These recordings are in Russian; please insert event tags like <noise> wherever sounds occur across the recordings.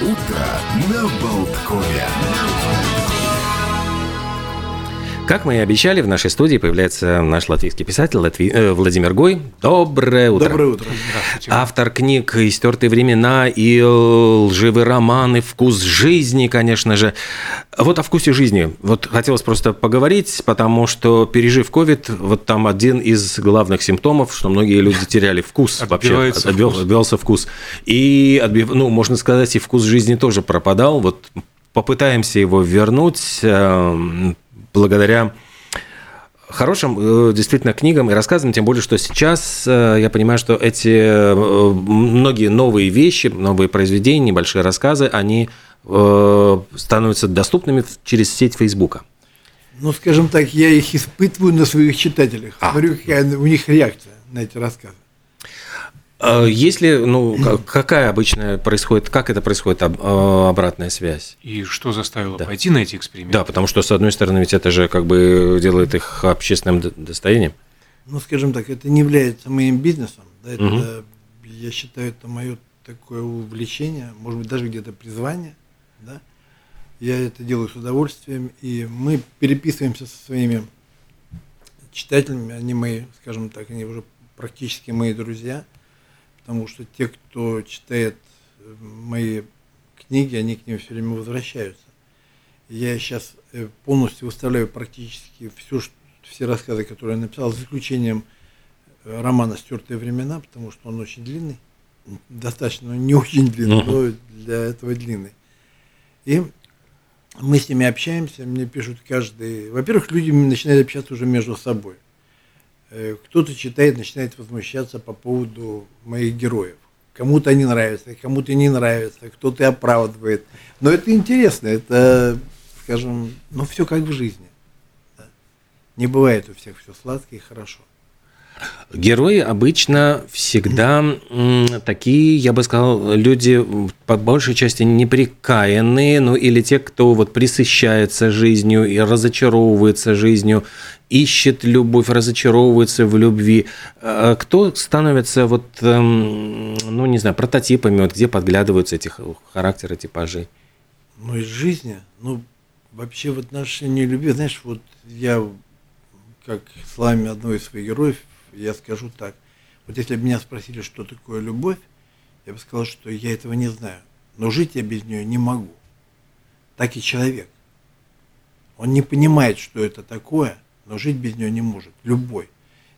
Утро на Болткове. Как мы и обещали, в нашей студии появляется наш латвийский писатель Латви... э, Владимир Гой. Доброе утро. Доброе утро. Автор книг «Истертые времена» и «Лживый роман» и «Вкус жизни», конечно же. Вот о вкусе жизни. Вот хотелось просто поговорить, потому что, пережив ковид, вот там один из главных симптомов, что многие люди теряли вкус <laughs> вообще. Отбил- вкус. Отбивался вкус. И, отбив- ну, можно сказать, и вкус жизни тоже пропадал. Вот попытаемся его вернуть эм, благодаря хорошим э, действительно книгам и рассказам, тем более, что сейчас э, я понимаю, что эти э, многие новые вещи, новые произведения, небольшие рассказы, они становятся доступными через сеть Фейсбука. Ну, скажем так, я их испытываю на своих читателях. А. Смотрю, какая у них реакция на эти рассказы. Э, Если, ну, ка- какая обычно происходит, как это происходит э, обратная связь? И что заставило Да. пойти на эти эксперименты? Да, потому что, с одной стороны, ведь это же как бы делает их общественным достоянием. Ну, скажем так, это не является моим бизнесом. Да, это, Мгм. Я считаю, это мое такое увлечение, может быть, даже где-то призвание. Да? Я это делаю с удовольствием, и мы переписываемся со своими читателями, они мои, скажем так, они уже практически мои друзья, потому что те, кто читает э, мои книги, они к ним все время возвращаются. Я сейчас э, полностью выставляю практически всю, ш- все рассказы, которые я написал, за исключением э, романа «Стертые времена», потому что он очень длинный, достаточно, но не очень длинный, но для этого длинный. И мы с ними общаемся, мне пишут каждый... Во-первых, люди начинают общаться уже между собой. Э, Кто-то читает, начинает возмущаться по поводу моих героев. Кому-то они нравятся, кому-то не нравятся, кто-то оправдывает. Но это интересно, это, скажем, ну все как в жизни. Не бывает у всех все сладко и хорошо. Герои обычно всегда такие, я бы сказал, люди по большей части неприкаянные, ну или те, кто вот присыщается жизнью и разочаровывается жизнью, ищет любовь, разочаровывается в любви. А Кто становится вот, эм, ну не знаю, прототипами, вот где подглядываются эти характеры, типажи? Ну, из жизни, ну, вообще в отношении любви, знаешь, вот я, как словами одного из своих героев, я скажу так. Вот если бы меня спросили, что такое любовь, я бы сказал, что я этого не знаю. Но жить я без нее не могу. Так и человек. Он не понимает, что это такое, но жить без нее не может. Любой.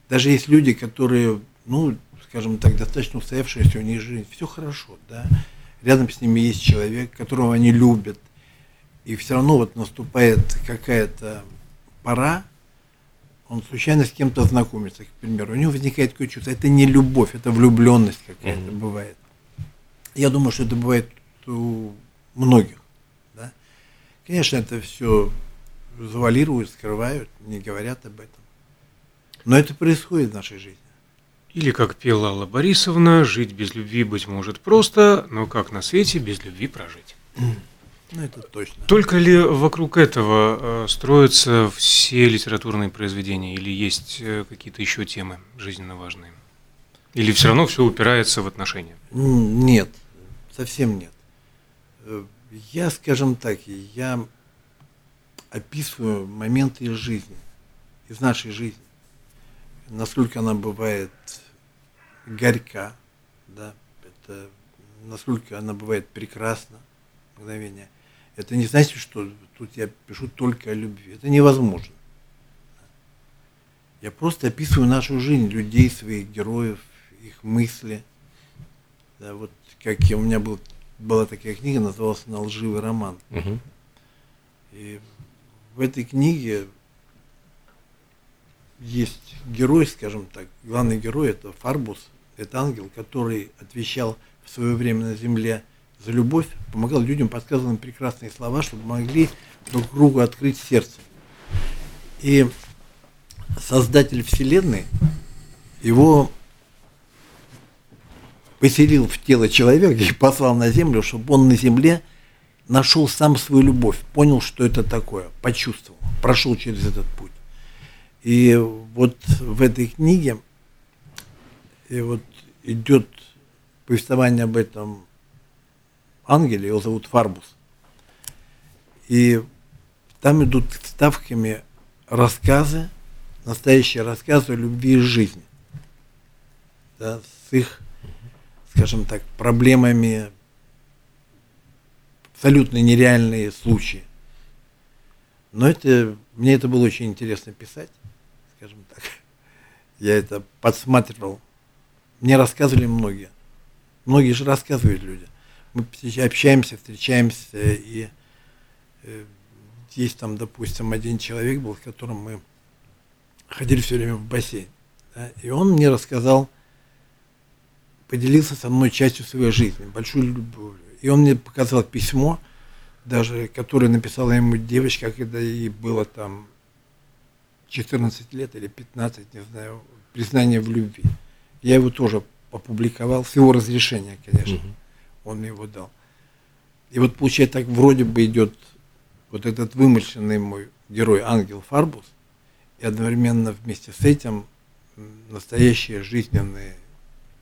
Даже есть люди, которые, ну, скажем так, достаточно устоявшиеся, у них жизнь, все хорошо, да. Рядом с ними есть человек, которого они любят. И все равно вот наступает какая-то пора, он случайно с кем-то знакомится, к примеру, у него возникает такое чувство, это не любовь, это влюбленность какая-то Мгм. бывает. Я думаю, что это бывает у многих. Да? Конечно, это все завалируют, скрывают, не говорят об этом. Но это происходит в нашей жизни. Или, как пела Алла Борисовна, жить без любви, быть может, просто, но как на свете без любви прожить. <clears throat> Ну, это точно. Только ли вокруг этого э, строятся все литературные произведения, или есть э, какие-то еще темы жизненно важные? Или все равно все упирается в отношения? Нет, совсем нет. Э, Я, скажем так, я описываю моменты из жизни, из нашей жизни. Насколько она бывает горька, да, это, насколько она бывает прекрасна, мгновение. Это не значит, что тут я пишу только о любви. Это невозможно. Я просто описываю нашу жизнь, людей, своих героев, их мысли. Да, вот как я, у меня был, была такая книга, называлась она «Лживый роман». И в этой книге есть герой, скажем так, главный герой это Фарбус, это ангел, который отвечал в свое время на земле за любовь, помогал людям, подсказывал им прекрасные слова, чтобы могли друг другу открыть сердце. И создатель Вселенной его поселил в тело человека и послал на землю, чтобы он на земле нашел сам свою любовь, понял, что это такое, почувствовал, прошел через этот путь. И вот в этой книге и вот идет повествование об этом ангеле, его зовут Фарбус. И там идут ставками рассказы, настоящие рассказы о любви и жизни. Да, с их, скажем так, проблемами, абсолютно нереальные случаи. Но это, мне это было очень интересно писать, скажем так. Я это подсматривал. Мне рассказывали многие. Многие же рассказывают люди. Мы общаемся, встречаемся, и э, есть там, допустим, один человек был, с которым мы ходили все время в бассейн. Да, и он мне рассказал, поделился со мной частью своей жизни, большую любовь. И он мне показал письмо, даже которое написала ему девочка, когда ей было там 14 лет или 15, не знаю, признание в любви. Я его тоже опубликовал, с его разрешения, конечно. Он мне его дал. И вот получается так вроде бы идет вот этот вымышленный мой герой ангел Фарбус, и одновременно вместе с этим настоящие жизненные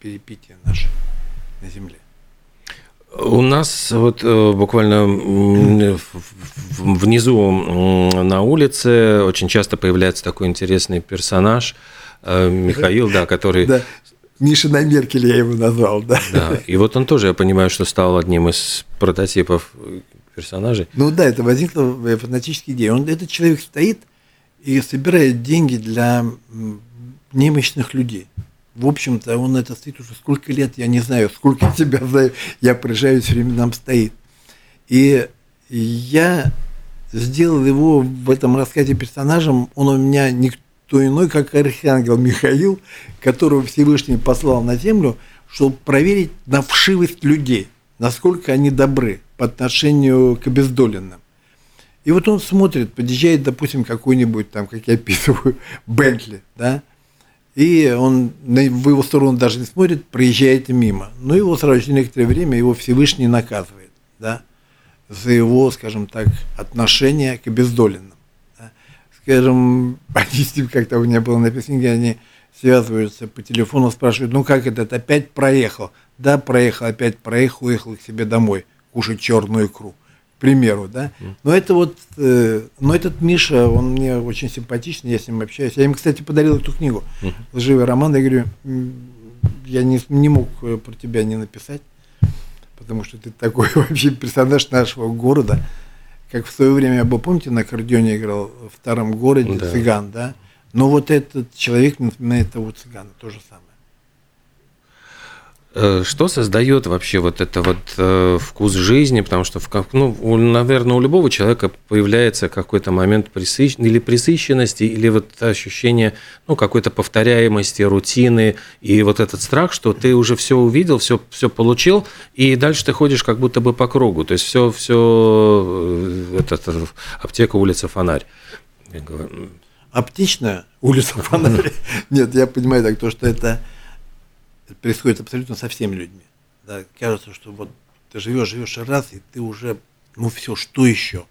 перипетии наши на Земле. У нас вот э, буквально внизу на улице очень часто появляется такой интересный персонаж э, Михаил, да, который да. Миша на Меркель я его назвал, да. Да, и вот он тоже, я понимаю, что стал одним из прототипов персонажей. Ну да, это возникла фанатическая идея. Он, этот человек стоит и собирает деньги для немощных людей. В общем-то, он это стоит уже сколько лет, я не знаю, сколько <laughs> тебя знаю, я приезжаю, все время нам стоит. И я сделал его в этом рассказе персонажем, он у меня никто иной, как архангел Михаил, которого Всевышний послал на землю, чтобы проверить на вшивость людей, насколько они добры по отношению к обездоленным. И вот он смотрит, подъезжает, допустим, какой-нибудь там, как я описываю, <laughs> Бентли, да, и он в его сторону даже не смотрит, проезжает мимо. Но его сразу через некоторое время его Всевышний наказывает, да, за его, скажем так, отношение к обездоленным. Скажем, <laughs> они с ним как-то у меня было написано, где они связываются по телефону, спрашивают, ну как этот опять проехал? Да, проехал, опять проехал, уехал к себе домой кушать черную икру к примеру, да. Но это вот, э, но этот Миша, он мне очень симпатичный, я с ним общаюсь. Я им, кстати, подарил эту книгу, «Лживый роман». Я говорю, я не, не мог э, про тебя не написать, потому что ты такой <laughs> вообще персонаж нашего города. Как в свое время я был, помните, на аккордеоне играл в старом городе, да. цыган, да? Но вот этот человек напоминает того цыгана, то же самое. Э, что создает вообще вот это вот э, вкус жизни? Потому что, в, ну, наверное, у любого человека появляется какой-то момент присыщ... или присыщенности, или вот ощущение ну, какой-то повторяемости, рутины, и вот этот страх, что ты уже все увидел, все, все получил, и дальше ты ходишь как будто бы по кругу. То есть все, все этот, аптека, улица, фонарь. Аптечная улица, фонарь. <laughs> Нет, я понимаю так, то, что это это происходит абсолютно со всеми людьми. Да, кажется, что вот ты живешь, живешь раз, и ты уже, ну все, что еще?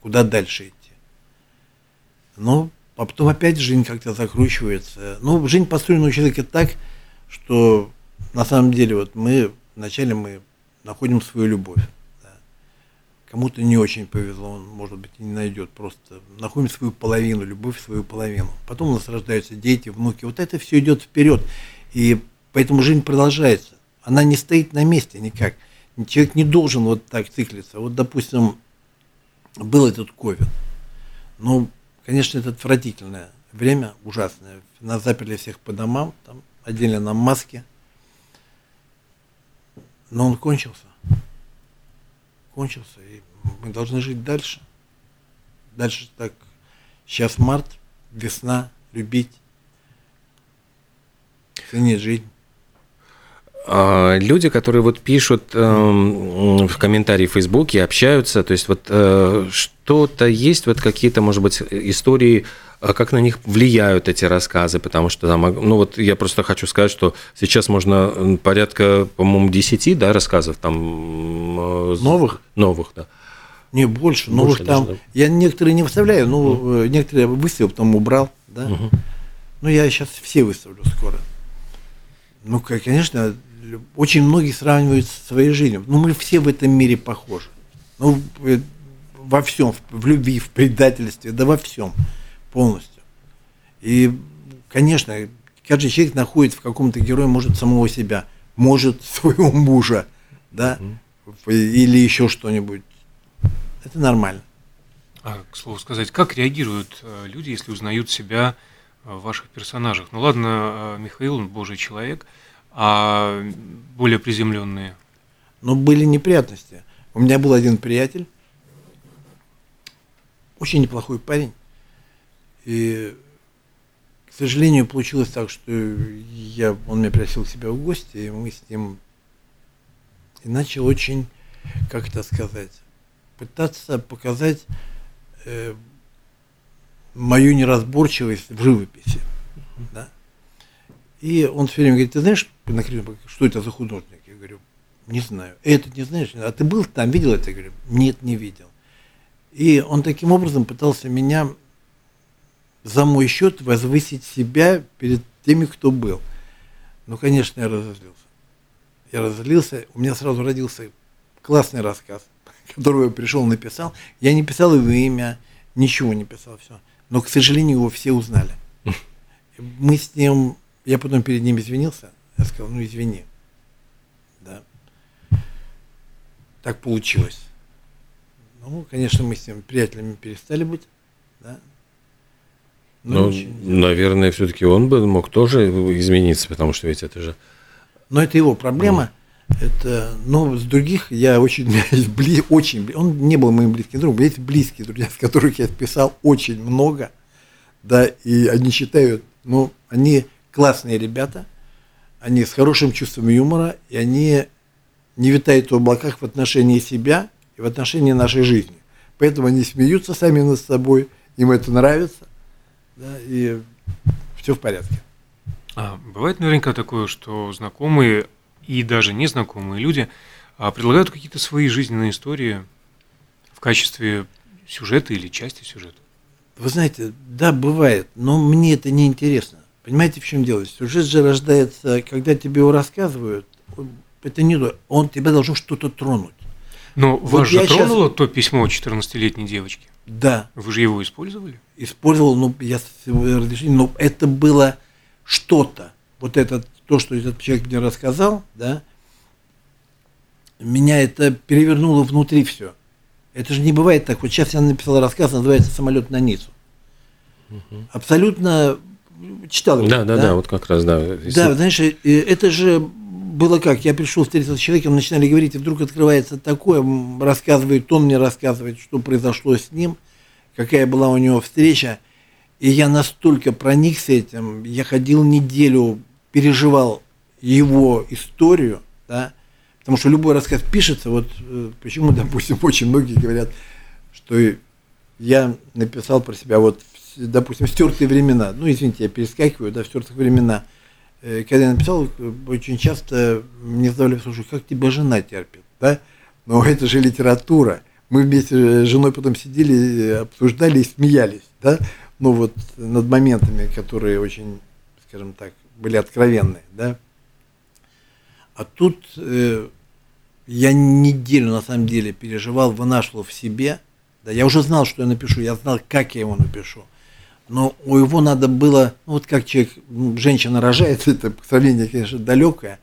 Куда дальше идти? Ну, а потом опять жизнь как-то закручивается. Ну, жизнь построена у человека так, что на самом деле вот мы вначале мы находим свою любовь. Да. Кому-то не очень повезло, он, может быть, и не найдет. Просто находим свою половину, любовь свою половину. Потом у нас рождаются дети, внуки. Вот это все идет вперед. И Поэтому жизнь продолжается. Она не стоит на месте никак. Человек не должен вот так циклиться. Вот, допустим, был этот ковид. Ну, конечно, это отвратительное время, ужасное. Нас заперли всех по домам, там отдельно нам маски. Но он кончился. Кончился. И мы должны жить дальше. Дальше так. Сейчас март, весна, любить, ценить жизнь. А, люди, которые вот пишут э, в комментарии в Фейсбуке, общаются, то есть вот э, что-то есть, вот какие-то, может быть, истории, а как на них влияют эти рассказы, потому что там, ну вот я просто хочу сказать, что сейчас можно порядка, по-моему, 10, да, рассказов там. Э, новых? Новых, да. Не, больше. Новых там. Даже, да. Я некоторые не выставляю, но угу. некоторые выставил, потом убрал, да. Угу. Ну, я сейчас все выставлю скоро. Ну, конечно, очень многие сравнивают со своей жизнью. Ну, мы все в этом мире похожи. Ну, э, во всем, в- любви, в предательстве, да во всем полностью. И, конечно, каждый человек находит в каком-то герое, может, самого себя, может, <laughs> своего мужа, да, или еще что-нибудь. Это нормально. А, к слову сказать, как реагируют э, люди, если узнают себя э, в ваших персонажах? Ну ладно, Михаил, он божий человек, а более приземленные. Но были неприятности. У меня был один приятель, очень неплохой парень. И, к сожалению, получилось так, что я, он меня пригласил к себе в гости, и мы с ним и начал очень, как это сказать, пытаться показать э, мою неразборчивость в живописи. Да? И он все время говорит, ты знаешь, на что это за художник? Я говорю, не знаю. Этот не знаешь? А ты был там, видел это? Я говорю, нет, не видел. И он таким образом пытался меня за мой счет возвысить себя перед теми, кто был. Ну, конечно, я разозлился. Я разозлился, у меня сразу родился классный рассказ, <laughs> которого я пришел, написал. Я не писал его имя, ничего не писал, все. Но, к сожалению, его все узнали. Мы с ним, я потом перед ним извинился, я сказал, ну извини. Да. Так получилось. Ну, конечно, мы с ним приятелями перестали быть, да. Ну, Ну, очень- наверное, все-таки он бы мог тоже измениться, потому что ведь это же... Но это его проблема. Это, но с других я очень, <laughs> бли, очень, он не был моим близким другом, есть близкие друзья, с которых я писал очень много, да, и они считают, ну, они классные ребята, они с хорошим чувством юмора, и они не витают в облаках в отношении себя и в отношении нашей жизни. Поэтому они смеются сами над собой, им это нравится, да, и все в порядке. А бывает наверняка такое, что знакомые и даже незнакомые люди а, предлагают какие-то свои жизненные истории в качестве сюжета или части сюжета. Вы знаете, да, бывает, но мне это не интересно. Понимаете, в чем дело? Сюжет же рождается, когда тебе его рассказывают, он- это не то, он тебя должен что-то тронуть. Но Вот вас же тронуло то письмо 14-летней девочки. Да, Вы же его использовали? использовал, ну, я с его но это было что-то. Вот это, то, что этот человек мне рассказал, да, меня это перевернуло внутри все. Это же не бывает так. Вот сейчас я написал рассказ, называется «Самолет на Ниццу». Абсолютно читал его. Да, да, да, вот как раз, да. Если- Да, знаешь, это же было как, я пришел встретиться с человеком, начинали говорить, и вдруг открывается такое, рассказывает, он мне рассказывает, что произошло с ним, какая была у него встреча, и я настолько проникся этим, я ходил неделю, переживал его историю, да, потому что любой рассказ пишется, вот э, почему, <laughs> допустим, очень многие говорят, что я написал про себя вот, допустим, стертые времена. Ну, извините, я перескакиваю, да, в стертых времена. Э, Когда я написал, э, очень часто мне задавали, слушай, как тебя жена терпит, да? Но <laughs> это же литература. Мы вместе с женой потом сидели, э, обсуждали и смеялись, да? Ну, вот над моментами, которые очень, скажем так, были откровенные, да? А тут э, я неделю на самом деле переживал, вынашивал в себе. Да, я уже знал, что я напишу, я знал, как я его напишу. Но у его надо было, ну вот как человек, ну, женщина рожает, <laughs> это сравнение, конечно, далекое,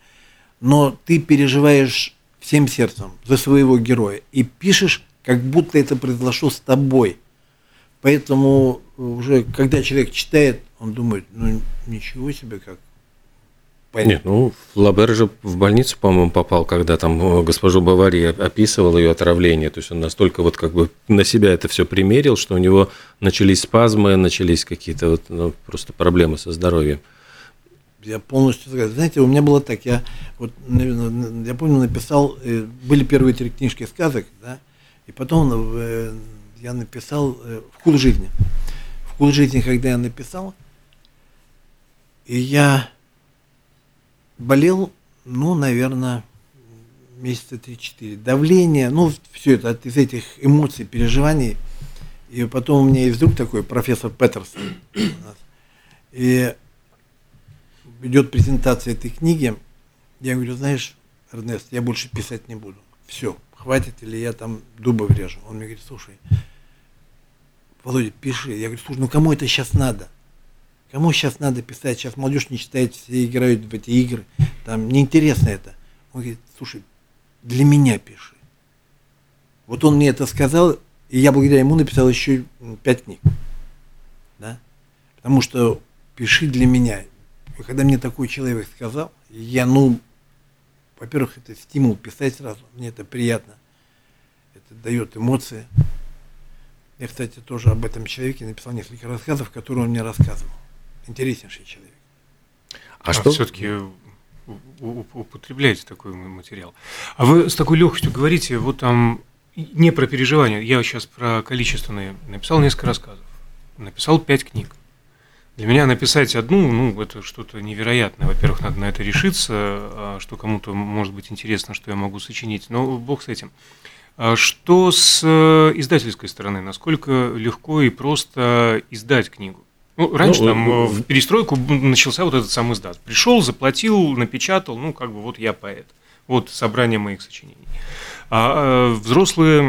но ты переживаешь всем сердцем за своего героя и пишешь, как будто это произошло с тобой. Поэтому уже, когда человек читает, он думает, ну ничего себе, как понятно. Нет, ну, Флабер же в больницу, по-моему, попал, когда там э, госпожу Бавари описывал ее отравление. То есть он настолько вот как бы на себя это все примерил, что у него начались спазмы, начались какие-то вот, ну, просто проблемы со здоровьем. Я полностью согласен. Знаете, у меня было так, я вот, наверное, я помню, написал, э, были первые три книжки сказок, да, и потом э, я написал «Вкус жизни». «Вкус жизни», когда я написал, и я болел, ну, наверное, месяца 3-4. Давление, ну, все это от, из этих эмоций, переживаний. И потом у меня есть друг такой, профессор Петерсон. И идет презентация этой книги. Я говорю, знаешь, Эрнест, я больше писать не буду. Все, хватит, или я там дуба врежу. Он мне говорит, слушай, Володя, пиши. Я говорю, слушай, ну кому это сейчас надо? Кому сейчас надо писать? Сейчас молодежь не читает, все играют в эти игры. Там неинтересно это. Он говорит, слушай, для меня пиши. Вот он мне это сказал, и я благодаря ему написал еще пять книг. Да? Потому что пиши для меня. И когда мне такой человек сказал, я, ну, во-первых, это стимул писать сразу, мне это приятно. Это дает эмоции. Я, кстати, тоже об этом человеке написал несколько рассказов, которые он мне рассказывал. Интереснейший человек. А, а что? все-таки употребляете такой материал. А вы с такой легкостью говорите, вот там не про переживания, я сейчас про количественные. Написал несколько рассказов, написал пять книг. Для меня написать одну, ну, это что-то невероятное. Во-первых, надо на это решиться, а что кому-то может быть интересно, что я могу сочинить. Но бог с этим. А что с э, издательской стороны? Насколько легко и просто издать книгу? Ну, раньше ну, там ну, в перестройку начался вот этот сам издат. Пришел, заплатил, напечатал, ну, как бы вот я поэт. Вот собрание моих сочинений. А э, взрослые,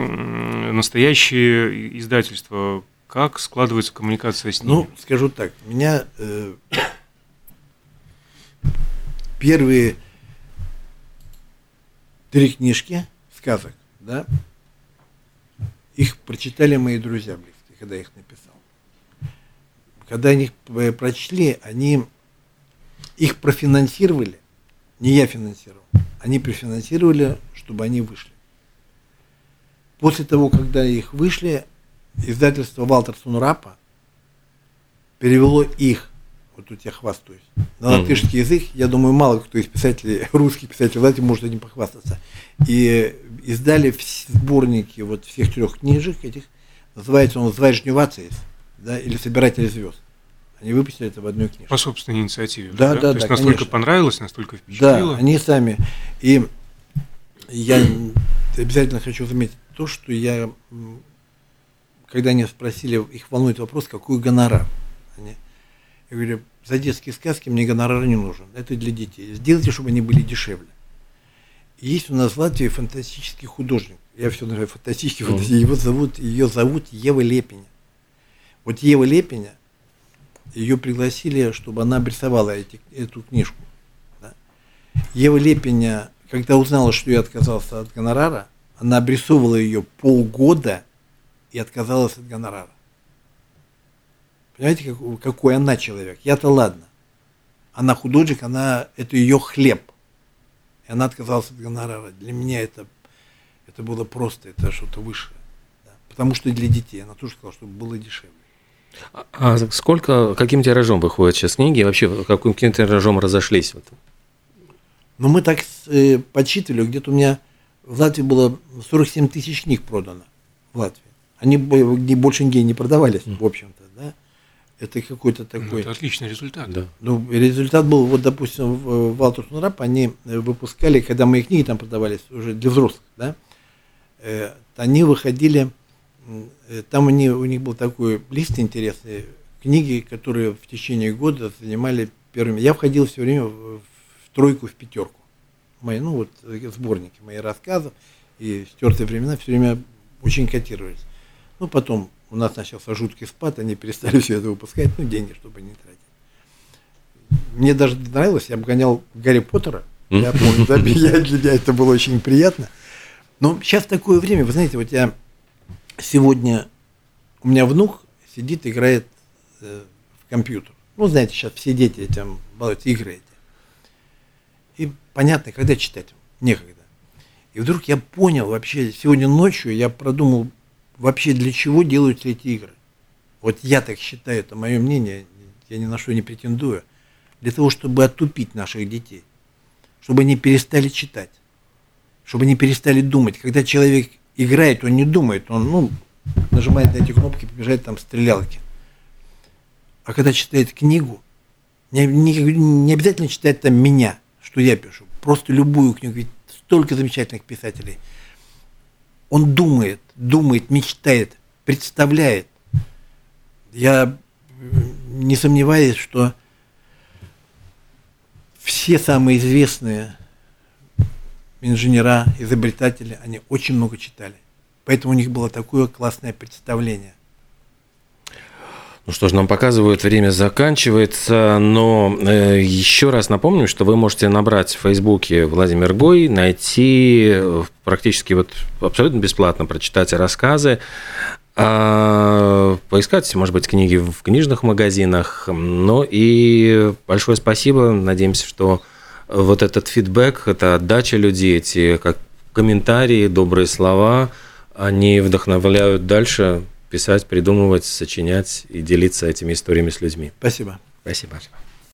настоящие издательства, как складывается коммуникация с ними? Ну, скажу так, меня э, первые три книжки сказок, да, их прочитали мои друзья близкие, когда я их написал. Когда они их э, прочли, они их профинансировали, не я финансировал, они профинансировали, чтобы они вышли. После того, когда их вышли, издательство Валтер Сунрапа перевело их, вот тут я хвастаюсь, на латышский язык, я думаю, мало кто из писателей, <laughs> русских писателей знаете, может этим похвастаться. И издали сборники вот всех трех книжек этих, называется он «Зважнювацияс», да, или «Собиратели звезд». Они выпустили это в одной книжке. По собственной инициативе. Да, да, да. То есть да, настолько конечно. понравилось, настолько впечатлило. Да, они сами. И я обязательно хочу заметить то, что я когда они спросили, их волнует вопрос, какой гонорар. Они, я говорю, за детские сказки мне гонорар не нужен, это для детей. Сделайте, чтобы они были дешевле. Есть у нас в Латвии фантастический художник, я все называю фантастический, mm-hmm. его зовут, ее зовут Ева Лепиня. Вот Ева Лепиня, ее пригласили, чтобы она обрисовала эти, эту книжку. Да. Ева Лепиня, когда узнала, что я отказался от гонорара, она обрисовывала ее полгода – и отказалась от гонорара. Понимаете, как, какой она человек? Я-то ладно. Она художник, она, это ее хлеб. И она отказалась от гонорара. Для меня это, это было просто, это что-то высшее. Да. Потому что для детей. Она тоже сказала, чтобы было дешевле. А, сколько, каким тиражом выходят сейчас книги? И вообще, каким тиражом разошлись? Вот? Ну, мы так э, подсчитывали, где-то у меня в Латвии было 47 тысяч книг продано. В Латвии. Они не, больше нигде не продавались, mm. в общем-то, да. Это какой-то ну, такой... Ну, это отличный результат. Да. Ну, результат был, вот, допустим, в Валтер Рап они э, выпускали, когда мои книги там продавались уже для взрослых, да, э, они выходили, э, там они, у них был такой лист интересный, книги, которые в течение года занимали первыми. Я входил все время в, в тройку, в пятерку. Мои, ну вот сборники, мои рассказы и стертые времена все время очень котировались. Ну, потом у нас начался жуткий спад, они перестали все это выпускать, ну, деньги, чтобы не тратить. Мне даже нравилось, я обгонял Гарри Поттера, я помню, <laughs> для меня это было очень приятно. Но сейчас такое время, вы знаете, вот я сегодня, у меня внук сидит, играет э, в компьютер. Ну, знаете, сейчас все дети этим балуются, игры эти. И понятно, когда читать, некогда. И вдруг я понял вообще, сегодня ночью я продумал вообще для чего делаются эти игры. Вот я так считаю, это мое мнение, я ни на что не претендую. Для того, чтобы отупить наших детей, чтобы они перестали читать, чтобы они перестали думать. Когда человек играет, он не думает, он ну, нажимает на эти кнопки, побежает там стрелялки. А когда читает книгу, не, не, не обязательно читать там меня, что я пишу, просто любую книгу, ведь столько замечательных писателей – он думает, думает, мечтает, представляет. Я не сомневаюсь, что все самые известные инженера, изобретатели, они очень много читали. Поэтому у них было такое классное представление. Ну что ж, нам показывают, время заканчивается, но э, еще раз напомню, что вы можете набрать в Фейсбуке Владимир Гой, найти э, практически вот абсолютно бесплатно прочитать рассказы, а, поискать, может быть, книги в книжных магазинах. Ну и большое спасибо. Надеемся, что вот этот фидбэк, эта отдача людей, эти как комментарии, добрые слова, они вдохновляют дальше писать, придумывать, сочинять и делиться этими историями с людьми. Спасибо. Спасибо.